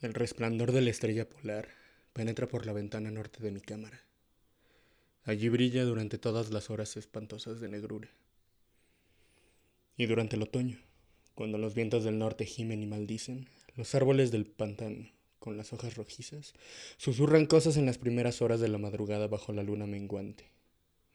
El resplandor de la estrella polar penetra por la ventana norte de mi cámara. Allí brilla durante todas las horas espantosas de negrura. Y durante el otoño, cuando los vientos del norte gimen y maldicen, los árboles del pantano, con las hojas rojizas, susurran cosas en las primeras horas de la madrugada bajo la luna menguante,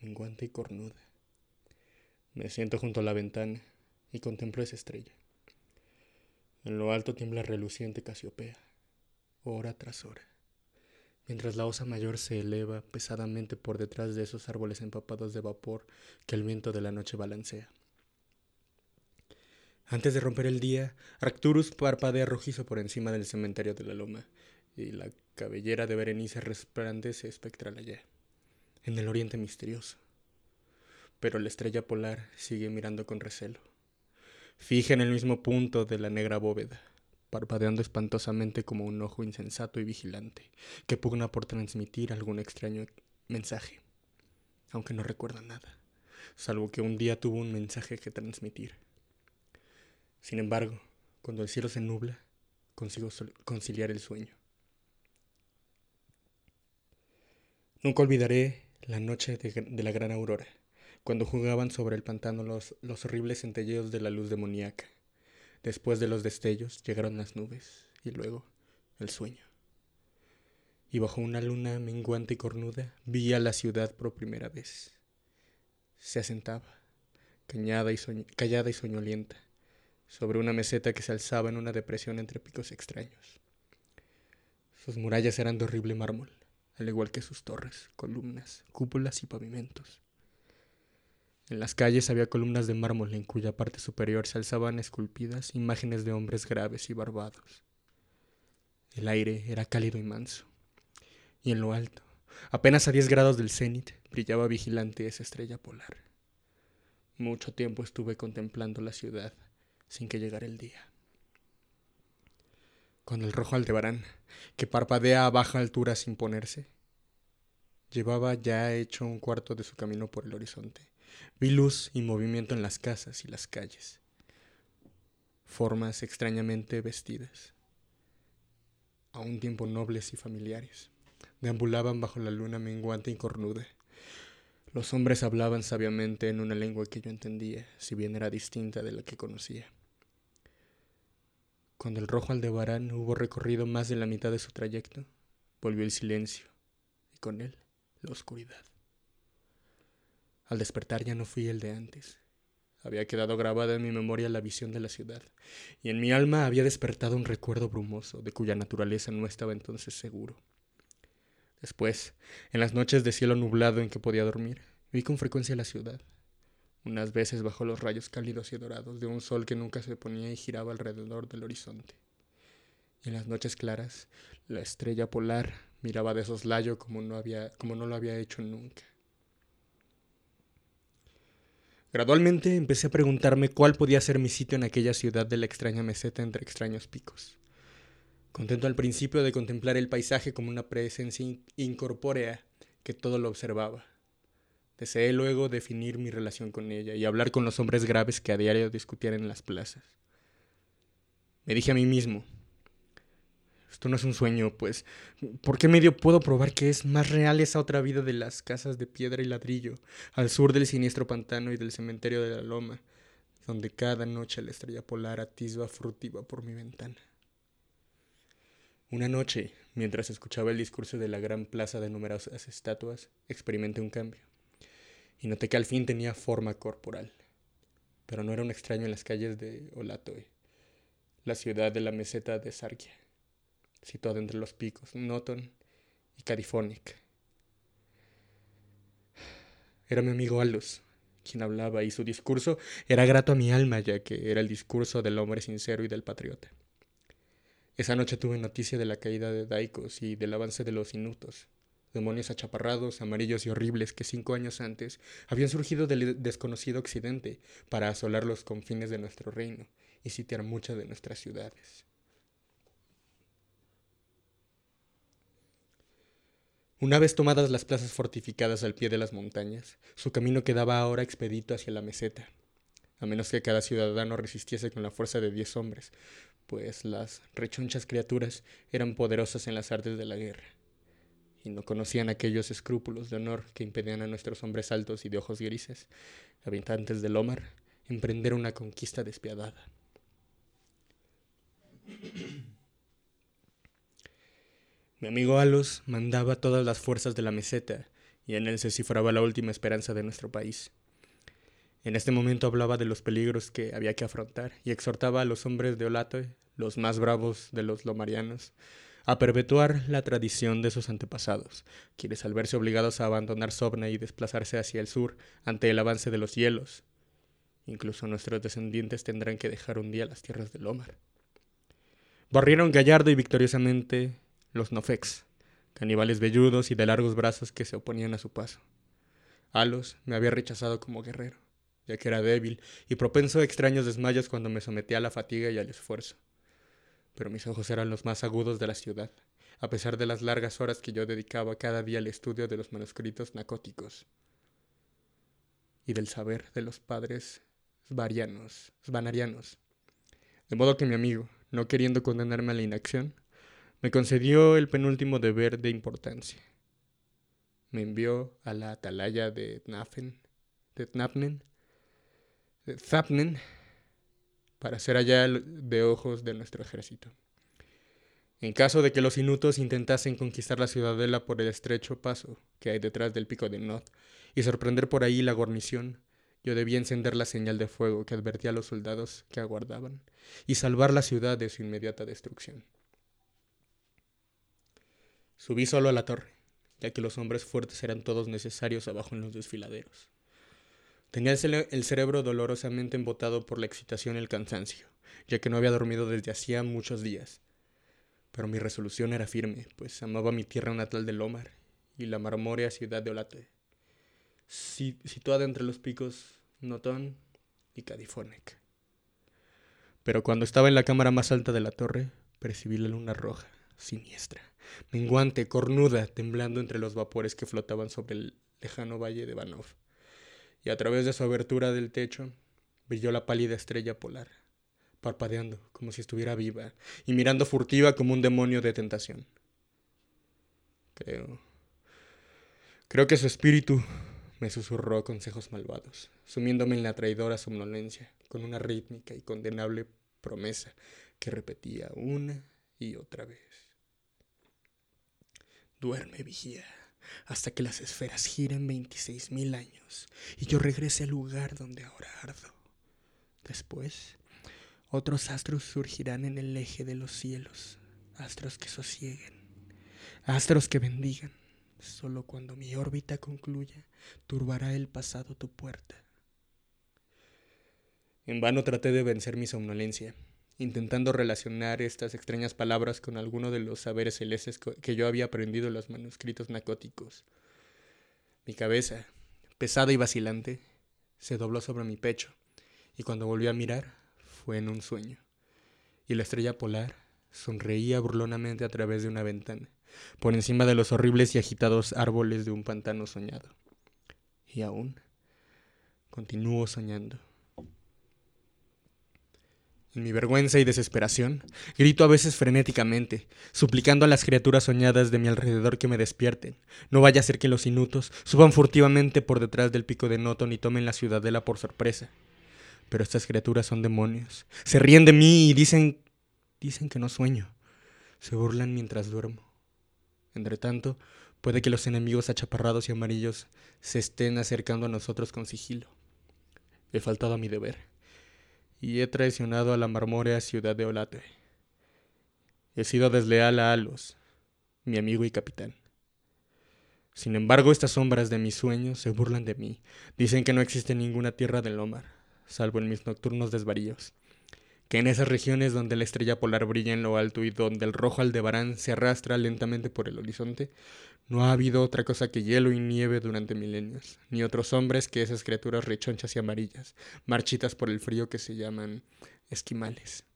menguante y cornuda. Me siento junto a la ventana y contemplo esa estrella. En lo alto tiembla reluciente Casiopea hora tras hora, mientras la osa mayor se eleva pesadamente por detrás de esos árboles empapados de vapor que el viento de la noche balancea. Antes de romper el día, Arcturus parpadea rojizo por encima del cementerio de la loma, y la cabellera de Berenice resplandece espectral allá, en el oriente misterioso. Pero la estrella polar sigue mirando con recelo, fija en el mismo punto de la negra bóveda, parpadeando espantosamente como un ojo insensato y vigilante, que pugna por transmitir algún extraño mensaje, aunque no recuerda nada, salvo que un día tuvo un mensaje que transmitir. Sin embargo, cuando el cielo se nubla, consigo conciliar el sueño. Nunca olvidaré la noche de, la gran aurora, cuando jugaban sobre el pantano los, los horribles centelleos de la luz demoníaca Después de los destellos llegaron las nubes y luego el sueño. Y bajo una luna menguante y cornuda vi a la ciudad por primera vez. Se asentaba, cañada y callada y soñolienta, sobre una meseta que se alzaba en una depresión entre picos extraños. Sus murallas eran de horrible mármol, al igual que sus torres, columnas, cúpulas y pavimentos. En las calles había columnas de mármol en cuya parte superior se alzaban esculpidas imágenes de hombres graves y barbados. El aire era cálido y manso. Y en lo alto, apenas a diez grados del cenit, brillaba vigilante esa estrella polar. Mucho tiempo estuve contemplando la ciudad sin que llegara el día. Con el rojo Aldebarán, que parpadea a baja altura sin ponerse, llevaba ya hecho un cuarto de su camino por el horizonte Vi luz y movimiento en las casas y las calles. Formas extrañamente vestidas, a un tiempo nobles y familiares, deambulaban bajo la luna menguante y cornuda. Los hombres hablaban sabiamente en una lengua que yo entendía, si bien era distinta de la que conocía. Cuando el rojo Aldebarán hubo recorrido más de la mitad de su trayecto, volvió el silencio y con él la oscuridad. Al despertar ya no fui el de antes. Había quedado grabada en mi memoria la visión de la ciudad, y en mi alma había despertado un recuerdo brumoso de cuya naturaleza no estaba entonces seguro. Después, en las noches de cielo nublado en que podía dormir, vi con frecuencia la ciudad, unas veces bajo los rayos cálidos y dorados de un sol que nunca se ponía y giraba alrededor del horizonte. Y en las noches claras, la estrella polar miraba de soslayo como no, había, como no lo había hecho nunca. Gradualmente empecé a preguntarme cuál podía ser mi sitio en aquella ciudad de la extraña meseta entre extraños picos. Contento al principio de contemplar el paisaje como una presencia incorpórea que todo lo observaba. Deseé luego definir mi relación con ella y hablar con los hombres graves que a diario discutían en las plazas. Me dije a mí mismo, esto no es un sueño, pues, ¿por qué medio puedo probar que es más real esa otra vida de las casas de piedra y ladrillo, al sur del siniestro pantano y del cementerio de la loma, donde cada noche la estrella polar atisba furtiva por mi ventana? Una noche, mientras escuchaba el discurso de la gran plaza de numerosas estatuas, experimenté un cambio, y noté que al fin tenía forma corporal, pero no era un extraño en las calles de Olatoe, la ciudad de la meseta de Sarkia situado entre los picos Noton y Californic. Era mi amigo Alus quien hablaba, y su discurso era grato a mi alma, ya que era el discurso del hombre sincero y del patriota. Esa noche tuve noticia de la caída de Daikos y del avance de los Inutos, demonios achaparrados, amarillos y horribles que cinco años antes habían surgido del desconocido occidente para asolar los confines de nuestro reino y sitiar muchas de nuestras ciudades. Una vez tomadas las plazas fortificadas al pie de las montañas, su camino quedaba ahora expedito hacia la meseta, a menos que cada ciudadano resistiese con la fuerza de diez hombres, pues las rechonchas criaturas eran poderosas en las artes de la guerra, y no conocían aquellos escrúpulos de honor que impedían a nuestros hombres altos y de ojos grises, habitantes del Omar, emprender una conquista despiadada. Mi amigo Alos mandaba todas las fuerzas de la meseta, y en él se cifraba la última esperanza de nuestro país. En este momento hablaba de los peligros que había que afrontar y exhortaba a los hombres de Olate, los más bravos de los lomarianos, a perpetuar la tradición de sus antepasados, quienes al verse obligados a abandonar Sobna y desplazarse hacia el sur ante el avance de los hielos, incluso nuestros descendientes tendrán que dejar un día las tierras del Omar. Barrieron gallardo y victoriosamente los Nofex, caníbales velludos y de largos brazos que se oponían a su paso. Alos me había rechazado como guerrero ya que era débil y propenso a extraños desmayos cuando me sometía a la fatiga y al esfuerzo. Pero mis ojos eran los más agudos de la ciudad, a pesar de las largas horas que yo dedicaba cada día al estudio de los manuscritos nacóticos y del saber de los padres svarianos, svanarianos. De modo que mi amigo, no queriendo condenarme a la inacción, me concedió el penúltimo deber de importancia. Me envió a la atalaya de Tnafen, de Tnapnen, Zapnen para ser allá de ojos de nuestro ejército. En caso de que los inutos intentasen conquistar la ciudadela por el estrecho paso que hay detrás del pico de Nod y sorprender por ahí la guarnición, yo debía encender la señal de fuego que advertía a los soldados que aguardaban y salvar la ciudad de su inmediata destrucción. Subí solo a la torre, ya que los hombres fuertes eran todos necesarios abajo en los desfiladeros. Tenía el cerebro dolorosamente embotado por la excitación y el cansancio, ya que no había dormido desde hacía muchos días. Pero mi resolución era firme, pues amaba mi tierra natal de Lomar y la marmórea ciudad de Olate, situada entre los picos Notón y Cadifonec. Pero cuando estaba en la cámara más alta de la torre, percibí la luna roja, siniestra, menguante, cornuda, temblando entre los vapores que flotaban sobre el lejano valle de Banov y a través de su abertura del techo brilló la pálida estrella polar, parpadeando como si estuviera viva y mirando furtiva como un demonio de tentación. Creo. Creo que su espíritu me susurró consejos malvados, sumiéndome en la traidora somnolencia, con una rítmica y condenable promesa que repetía una y otra vez. Duerme, vigía hasta que las esferas giren veintiséis mil años y yo regrese al lugar donde ahora ardo. Después, otros astros surgirán en el eje de los cielos, astros que sosieguen, astros que bendigan. Solo cuando mi órbita concluya, turbará el pasado tu puerta. En vano traté de vencer mi somnolencia intentando relacionar estas extrañas palabras con alguno de los saberes celestes que yo había aprendido en los manuscritos nacóticos. Mi cabeza, pesada y vacilante, se dobló sobre mi pecho, y cuando volví a mirar, fue en un sueño. Y la estrella polar sonreía burlonamente a través de una ventana, por encima de los horribles y agitados árboles de un pantano soñado. Y aún continúo soñando. En mi vergüenza y desesperación, grito a veces frenéticamente, suplicando a las criaturas soñadas de mi alrededor que me despierten. No vaya a ser que los inutos suban furtivamente por detrás del pico de Noton y tomen la ciudadela por sorpresa. Pero estas criaturas son demonios. Se ríen de mí y dicen... dicen que no sueño. Se burlan mientras duermo. Entre tanto, puede que los enemigos achaparrados y amarillos se estén acercando a nosotros con sigilo. He faltado a mi deber y he traicionado a la marmórea ciudad de Olate. He sido desleal a Alos, mi amigo y capitán. Sin embargo, estas sombras de mis sueños se burlan de mí. Dicen que no existe ninguna tierra del Lomar, salvo en mis nocturnos desvaríos. Que en esas regiones donde la estrella polar brilla en lo alto y donde el rojo aldebarán se arrastra lentamente por el horizonte, no ha habido otra cosa que hielo y nieve durante milenios, ni otros hombres que esas criaturas rechonchas y amarillas, marchitas por el frío que se llaman esquimales.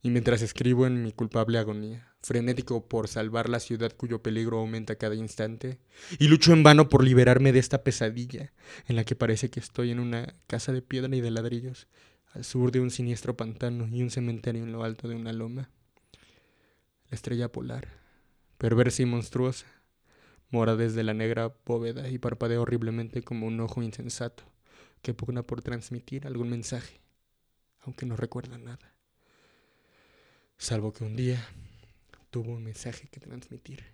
Y mientras escribo en mi culpable agonía, frenético por salvar la ciudad cuyo peligro aumenta cada instante, y lucho en vano por liberarme de esta pesadilla en la que parece que estoy en una casa de piedra y de ladrillos, al sur de un siniestro pantano y un cementerio en lo alto de una loma. La estrella polar, perversa y monstruosa, mora desde la negra bóveda y parpadea horriblemente como un ojo insensato que pugna por transmitir algún mensaje, aunque no recuerda nada. Salvo que un día tuvo un mensaje que transmitir.